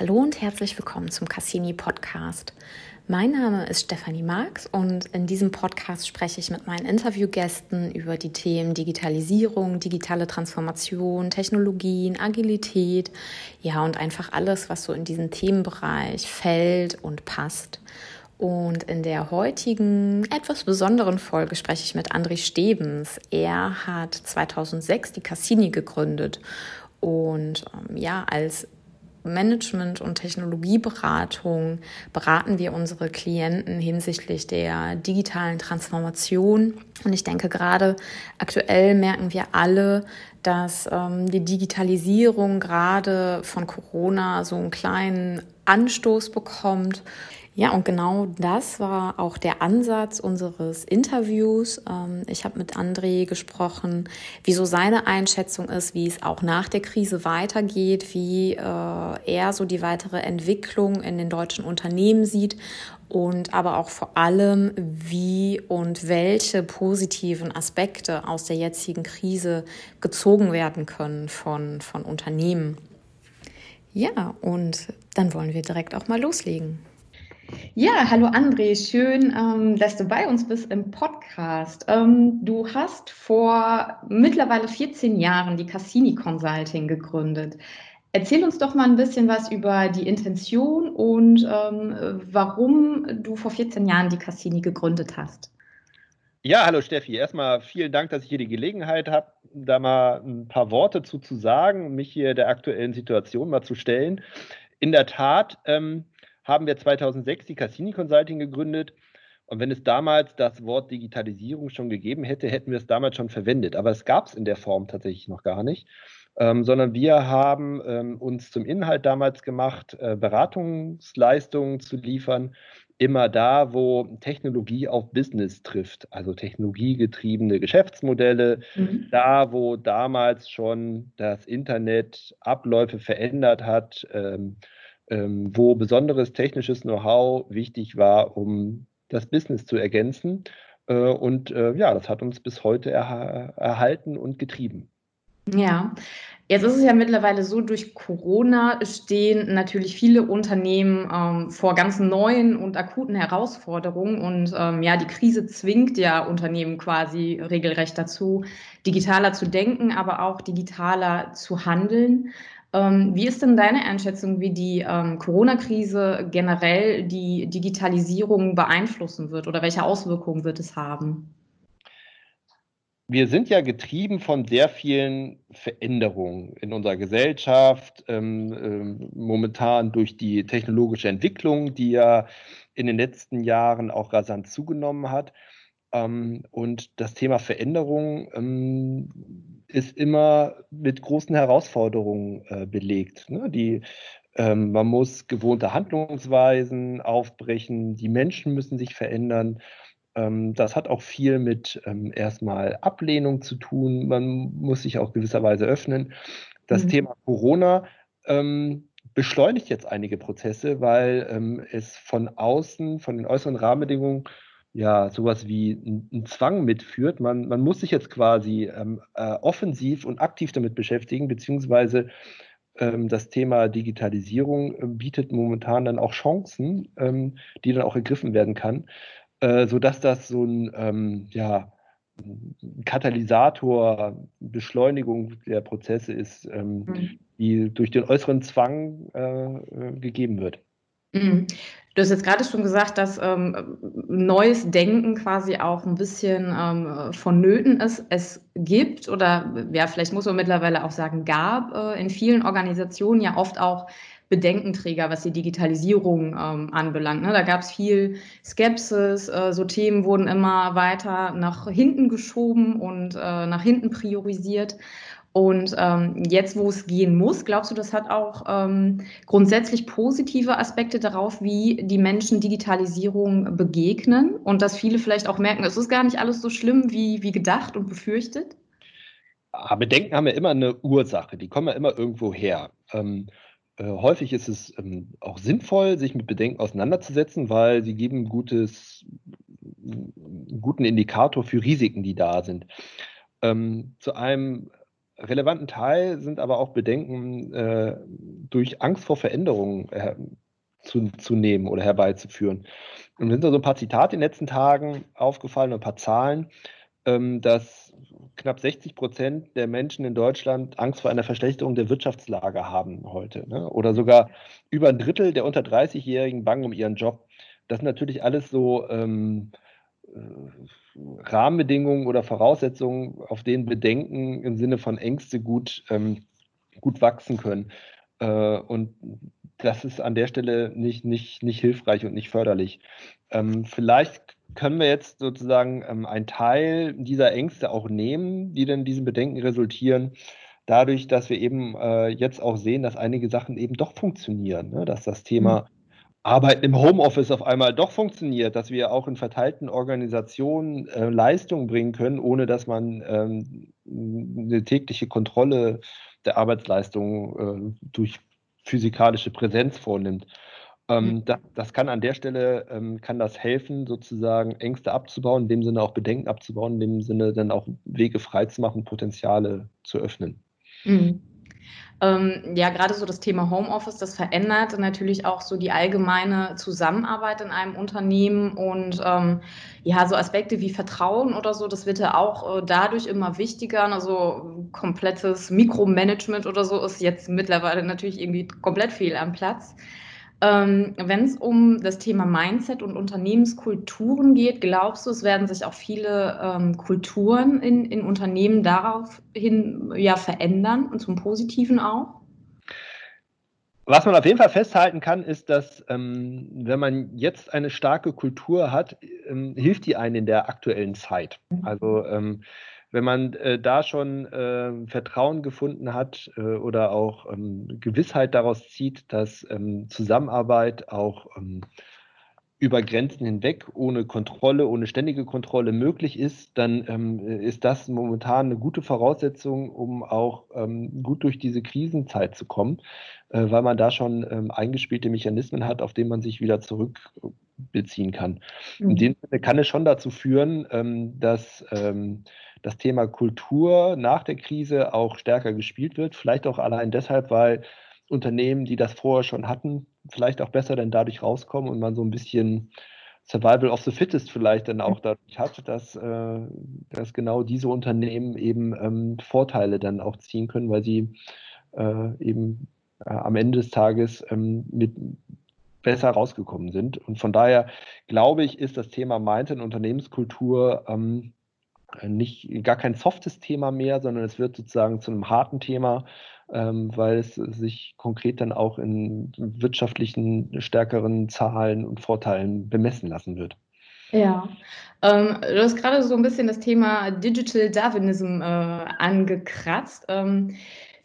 Hallo und herzlich willkommen zum Cassini Podcast. Mein Name ist Stefanie Marx und in diesem Podcast spreche ich mit meinen Interviewgästen über die Themen Digitalisierung, digitale Transformation, Technologien, Agilität, ja und einfach alles, was so in diesen Themenbereich fällt und passt. Und in der heutigen etwas besonderen Folge spreche ich mit André Stebens. Er hat 2006 die Cassini gegründet und ähm, ja, als Management- und Technologieberatung beraten wir unsere Klienten hinsichtlich der digitalen Transformation. Und ich denke, gerade aktuell merken wir alle, dass ähm, die Digitalisierung gerade von Corona so einen kleinen Anstoß bekommt. Ja, und genau das war auch der Ansatz unseres Interviews. Ähm, ich habe mit André gesprochen, wieso seine Einschätzung ist, wie es auch nach der Krise weitergeht, wie äh, er so die weitere Entwicklung in den deutschen Unternehmen sieht und aber auch vor allem, wie und welche positiven Aspekte aus der jetzigen Krise gezogen werden können von, von Unternehmen. Ja, und dann wollen wir direkt auch mal loslegen. Ja, hallo André, schön, ähm, dass du bei uns bist im Podcast. Ähm, du hast vor mittlerweile 14 Jahren die Cassini Consulting gegründet. Erzähl uns doch mal ein bisschen was über die Intention und ähm, warum du vor 14 Jahren die Cassini gegründet hast. Ja, hallo Steffi. Erstmal vielen Dank, dass ich hier die Gelegenheit habe, da mal ein paar Worte zu, zu sagen, mich hier der aktuellen Situation mal zu stellen. In der Tat, ähm, haben wir 2006 die Cassini Consulting gegründet. Und wenn es damals das Wort Digitalisierung schon gegeben hätte, hätten wir es damals schon verwendet. Aber es gab es in der Form tatsächlich noch gar nicht, ähm, sondern wir haben ähm, uns zum Inhalt damals gemacht, äh, Beratungsleistungen zu liefern, immer da, wo Technologie auf Business trifft, also technologiegetriebene Geschäftsmodelle, mhm. da, wo damals schon das Internet Abläufe verändert hat. Ähm, ähm, wo besonderes technisches Know-how wichtig war, um das Business zu ergänzen. Äh, und äh, ja, das hat uns bis heute er erhalten und getrieben. Ja, Jetzt ist es ja mittlerweile so, durch Corona stehen natürlich viele Unternehmen ähm, vor ganz neuen und akuten Herausforderungen. Und ähm, ja, die Krise zwingt ja Unternehmen quasi regelrecht dazu, digitaler zu denken, aber auch digitaler zu handeln. Ähm, wie ist denn deine Einschätzung, wie die ähm, Corona-Krise generell die Digitalisierung beeinflussen wird oder welche Auswirkungen wird es haben? Wir sind ja getrieben von sehr vielen Veränderungen in unserer Gesellschaft, ähm, ähm, momentan durch die technologische Entwicklung, die ja in den letzten Jahren auch rasant zugenommen hat. Ähm, und das Thema Veränderung ähm, ist immer mit großen Herausforderungen äh, belegt. Ne? Die, ähm, man muss gewohnte Handlungsweisen aufbrechen, die Menschen müssen sich verändern. Ähm, das hat auch viel mit ähm, erstmal Ablehnung zu tun. Man muss sich auch gewisserweise öffnen. Das mhm. Thema Corona ähm, beschleunigt jetzt einige Prozesse, weil ähm, es von außen, von den äußeren Rahmenbedingungen ja, sowas wie ein Zwang mitführt. Man, man muss sich jetzt quasi ähm, äh, offensiv und aktiv damit beschäftigen, beziehungsweise ähm, das Thema Digitalisierung äh, bietet momentan dann auch Chancen, ähm, die dann auch ergriffen werden kann, äh, sodass das so ein, ähm, ja, Katalysator, Beschleunigung der Prozesse ist, ähm, mhm. die durch den äußeren Zwang äh, äh gegeben wird. Mhm. Du hast jetzt gerade schon gesagt, dass ähm, neues Denken quasi auch ein bisschen ähm, vonnöten ist. Es gibt oder ja, vielleicht muss man mittlerweile auch sagen, gab äh, in vielen Organisationen ja oft auch Bedenkenträger, was die Digitalisierung ähm, anbelangt. Ne? Da gab es viel Skepsis, äh, so Themen wurden immer weiter nach hinten geschoben und äh, nach hinten priorisiert. Und ähm, jetzt, wo es gehen muss, glaubst du, das hat auch ähm, grundsätzlich positive Aspekte darauf, wie die Menschen Digitalisierung begegnen und dass viele vielleicht auch merken, es ist gar nicht alles so schlimm wie, wie gedacht und befürchtet? Aber Bedenken haben ja immer eine Ursache, die kommen ja immer irgendwo her. Ähm, äh, häufig ist es ähm, auch sinnvoll, sich mit Bedenken auseinanderzusetzen, weil sie geben gutes, einen guten Indikator für Risiken, die da sind. Ähm, zu einem relevanten Teil sind aber auch Bedenken äh, durch Angst vor Veränderungen äh, zu, zu nehmen oder herbeizuführen. Und mir sind da so ein paar Zitate in den letzten Tagen aufgefallen, ein paar Zahlen, ähm, dass knapp 60 Prozent der Menschen in Deutschland Angst vor einer Verschlechterung der Wirtschaftslage haben heute. Ne? Oder sogar über ein Drittel der unter 30-Jährigen bangen um ihren Job. Das sind natürlich alles so ähm, äh, Rahmenbedingungen oder Voraussetzungen, auf denen Bedenken im Sinne von Ängste gut, ähm, gut wachsen können. Äh, und das ist an der Stelle nicht, nicht, nicht hilfreich und nicht förderlich. Ähm, vielleicht können wir jetzt sozusagen ähm, einen Teil dieser Ängste auch nehmen, die dann diesen Bedenken resultieren, dadurch, dass wir eben äh, jetzt auch sehen, dass einige Sachen eben doch funktionieren, ne? dass das Thema mhm. Arbeiten im Homeoffice auf einmal doch funktioniert, dass wir auch in verteilten Organisationen äh, Leistungen bringen können, ohne dass man ähm, eine tägliche Kontrolle der Arbeitsleistung äh, durch physikalische Präsenz vornimmt. Ähm, mhm. das, das, kann an der Stelle ähm, kann das helfen, sozusagen Ängste abzubauen, in dem Sinne auch Bedenken abzubauen, in dem Sinne dann auch Wege freizumachen, Potenziale zu öffnen. Mhm. Ähm, ja, gerade so das Thema Homeoffice, das verändert natürlich auch so die allgemeine Zusammenarbeit in einem Unternehmen und ähm, ja, so Aspekte wie Vertrauen oder so, das wird ja auch äh, dadurch immer wichtiger. Also komplettes Mikromanagement oder so ist jetzt mittlerweile natürlich irgendwie komplett fehl am Platz. Ähm, Wenn es um das Thema Mindset und Unternehmenskulturen geht, glaubst du, es werden sich auch viele ähm, Kulturen in, in Unternehmen daraufhin ja, verändern und zum Positiven auch? Was man auf jeden Fall festhalten kann, ist, dass ähm, wenn man jetzt eine starke Kultur hat, ähm, hilft die einen in der aktuellen Zeit. Mhm. Also ähm, wenn man äh, da schon äh, Vertrauen gefunden hat äh, oder auch ähm, Gewissheit daraus zieht, dass ähm, Zusammenarbeit auch ähm, über Grenzen hinweg ohne Kontrolle, ohne ständige Kontrolle möglich ist, dann ähm, ist das momentan eine gute Voraussetzung, um auch ähm, gut durch diese Krisenzeit zu kommen, äh, weil man da schon ähm, eingespielte Mechanismen hat, auf denen man sich wieder zurückbeziehen kann. Mhm. In dem Sinne kann es schon dazu führen, dass das Thema Kultur nach der Krise auch stärker gespielt wird. Vielleicht auch allein deshalb, weil Unternehmen, die das vorher schon hatten, vielleicht auch besser dann dadurch rauskommen und man so ein bisschen Survival of the Fittest vielleicht dann auch dadurch hat, dass, äh, dass genau diese Unternehmen eben ähm, Vorteile dann auch ziehen können, weil sie äh, eben äh, am Ende des Tages ähm, mit besser rausgekommen sind. Und von daher glaube ich, ist das Thema Mindset und Unternehmenskultur ähm, nicht gar kein softes Thema mehr, sondern es wird sozusagen zu einem harten Thema, ähm, weil es sich konkret dann auch in wirtschaftlichen stärkeren Zahlen und Vorteilen bemessen lassen wird. Ja, ähm, du hast gerade so ein bisschen das Thema Digital Darwinism äh, angekratzt. Ähm,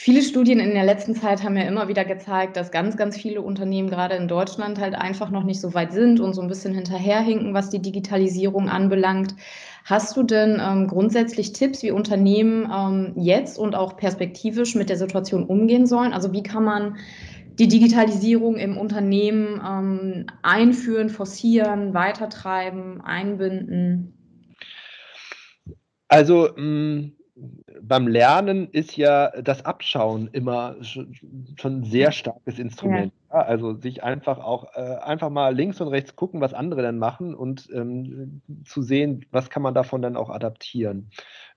viele Studien in der letzten Zeit haben ja immer wieder gezeigt, dass ganz, ganz viele Unternehmen gerade in Deutschland halt einfach noch nicht so weit sind und so ein bisschen hinterherhinken, was die Digitalisierung anbelangt. Hast du denn ähm, grundsätzlich Tipps, wie Unternehmen ähm, jetzt und auch perspektivisch mit der Situation umgehen sollen? Also wie kann man die Digitalisierung im Unternehmen ähm, einführen, forcieren, weitertreiben, einbinden? Also mh, mm, beim Lernen ist ja das Abschauen immer schon ein sehr starkes Instrument. Ja. Ja, also sich einfach auch äh, einfach mal links und rechts gucken, was andere dann machen und ähm, zu sehen, was kann man davon dann auch adaptieren.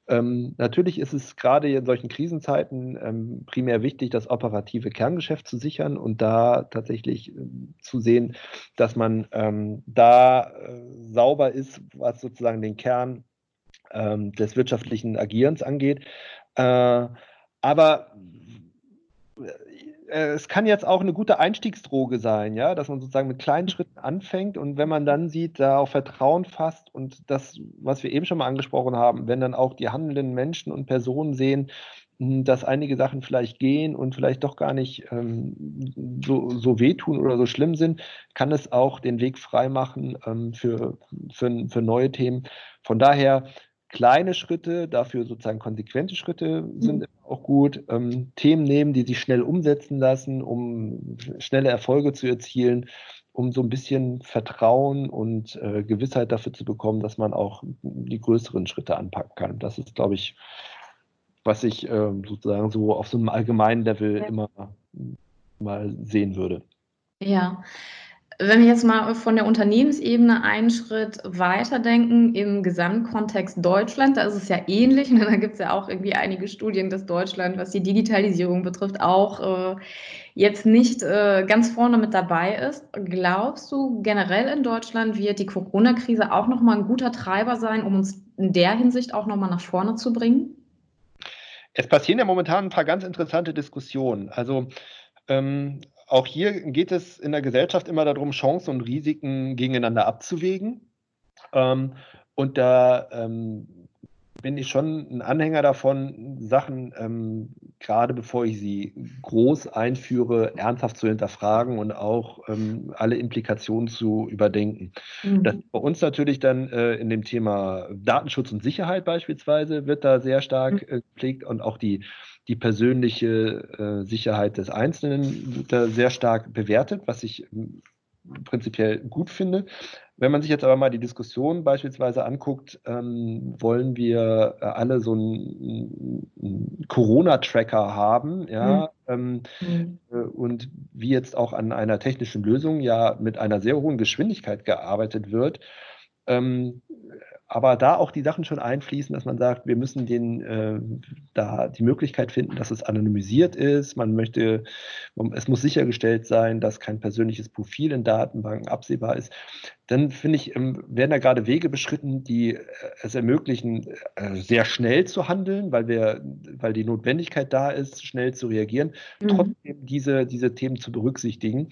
Ähm, natürlich ist es gerade in solchen Krisenzeiten ähm, primär wichtig, das operative Kerngeschäft zu sichern und da tatsächlich äh, zu sehen, dass man ähm, da äh, sauber ist, was sozusagen den Kern ähm, des wirtschaftlichen Agierens angeht. Äh, aber äh, es kann jetzt auch eine gute Einstiegsdroge sein, ja, dass man sozusagen mit kleinen Schritten anfängt und wenn man dann sieht, da auch Vertrauen fasst und das, was wir eben schon mal angesprochen haben, wenn dann auch die handelnden Menschen und Personen sehen, hm, dass einige Sachen vielleicht gehen und vielleicht doch gar nicht ähm, so, so wehtun oder so schlimm sind, kann es auch den Weg freimachen ähm, für, für, für neue Themen. Von daher kleine Schritte, dafür sozusagen konsequente Schritte sind mhm. auch gut. Ähm, Themen nehmen, die sich schnell umsetzen lassen, um schnelle Erfolge zu erzielen, um so ein bisschen Vertrauen und äh, Gewissheit dafür zu bekommen, dass man auch die größeren Schritte anpacken kann. Das ist, glaube ich, was ich äh, sozusagen so auf so einem allgemeinen Level ja. immer mal sehen würde. Ja, wenn wir jetzt mal von der Unternehmensebene einen Schritt weiterdenken im Gesamtkontext Deutschland, da ist es ja ähnlich. Ne? Da gibt es ja auch irgendwie einige Studien, dass Deutschland, was die Digitalisierung betrifft, auch äh, jetzt nicht äh, ganz vorne mit dabei ist. Glaubst du, generell in Deutschland wird die Corona-Krise auch nochmal ein guter Treiber sein, um uns in der Hinsicht auch nochmal nach vorne zu bringen? Es passieren ja momentan ein paar ganz interessante Diskussionen. Also ähm, auch hier geht es in der Gesellschaft immer darum, Chancen und Risiken gegeneinander abzuwägen. Ähm, und da ähm, bin ich schon ein Anhänger davon, Sachen, ähm, gerade bevor ich sie groß einführe, ernsthaft zu hinterfragen und auch ähm, alle Implikationen zu überdenken. Mhm. Das bei uns natürlich dann äh, in dem Thema Datenschutz und Sicherheit beispielsweise wird da sehr stark mhm. äh, gepflegt und auch die die persönliche äh, Sicherheit des Einzelnen wird da sehr stark bewertet, was ich ähm, prinzipiell gut finde. Wenn man sich jetzt aber mal die Diskussion beispielsweise anguckt, ähm, wollen wir äh, alle so einen, einen Corona-Tracker haben, ja, mhm. ähm, mhm. und wie jetzt auch an einer technischen Lösung ja mit einer sehr hohen Geschwindigkeit gearbeitet wird, ähm, aber da auch die Sachen schon einfließen, dass man sagt, wir müssen den äh, da die Möglichkeit finden, dass es anonymisiert ist. Man möchte, es muss sichergestellt sein, dass kein persönliches Profil in Datenbanken absehbar ist. Dann finde ich, ähm, werden da gerade Wege beschritten, die äh, es ermöglichen, äh, sehr schnell zu handeln, weil wir, weil die Notwendigkeit da ist, schnell zu reagieren, mhm. trotzdem diese, diese Themen zu berücksichtigen.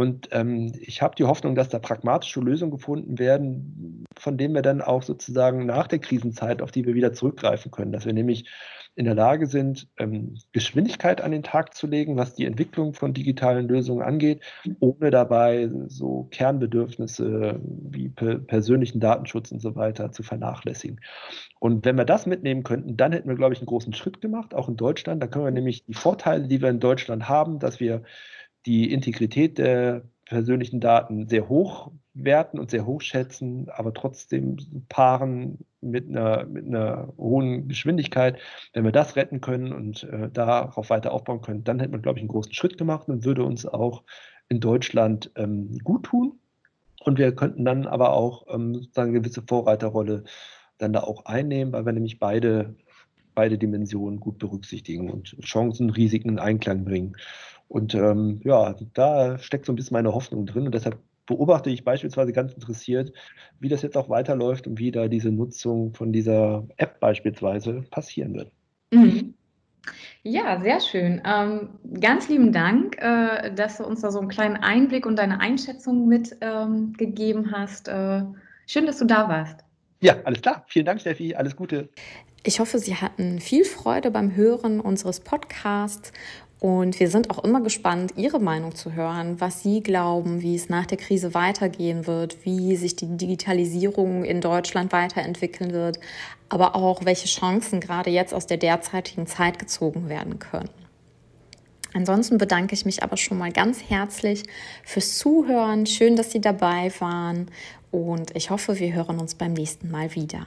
Und ähm, ich habe die Hoffnung, dass da pragmatische Lösungen gefunden werden, von denen wir dann auch sozusagen nach der Krisenzeit, auf die wir wieder zurückgreifen können. Dass wir nämlich in der Lage sind, ähm, Geschwindigkeit an den Tag zu legen, was die Entwicklung von digitalen Lösungen angeht, ohne dabei so Kernbedürfnisse wie per persönlichen Datenschutz und so weiter zu vernachlässigen. Und wenn wir das mitnehmen könnten, dann hätten wir, glaube ich, einen großen Schritt gemacht, auch in Deutschland. Da können wir nämlich die Vorteile, die wir in Deutschland haben, dass wir die Integrität der persönlichen Daten sehr hoch werten und sehr hoch schätzen, aber trotzdem paaren mit einer, mit einer hohen Geschwindigkeit. Wenn wir das retten können und äh, darauf weiter aufbauen können, dann hätte man, glaube ich, einen großen Schritt gemacht und würde uns auch in Deutschland ähm, gut tun. Und wir könnten dann aber auch ähm, sozusagen eine gewisse Vorreiterrolle dann da auch einnehmen, weil wir nämlich beide, beide Dimensionen gut berücksichtigen und Chancen, Risiken in Einklang bringen. Und ähm, ja, da steckt so ein bisschen meine Hoffnung drin. Und deshalb beobachte ich beispielsweise ganz interessiert, wie das jetzt auch weiterläuft und wie da diese Nutzung von dieser App beispielsweise passieren wird. Mhm. Ja, sehr schön. Ähm, ganz lieben Dank, äh, dass du uns da so einen kleinen Einblick und deine Einschätzung mitgegeben ähm, hast. Äh, schön, dass du da warst. Ja, alles klar. Vielen Dank, Steffi. Alles Gute. Ich hoffe, Sie hatten viel Freude beim Hören unseres Podcasts und wir sind auch immer gespannt, Ihre Meinung zu hören, was Sie glauben, wie es nach der Krise weitergehen wird, wie sich die Digitalisierung in Deutschland weiterentwickeln wird, aber auch welche Chancen gerade jetzt aus der derzeitigen Zeit gezogen werden können. Ansonsten bedanke ich mich aber schon mal ganz herzlich fürs Zuhören. Schön, dass Sie dabei waren und ich hoffe, wir hören uns beim nächsten Mal wieder.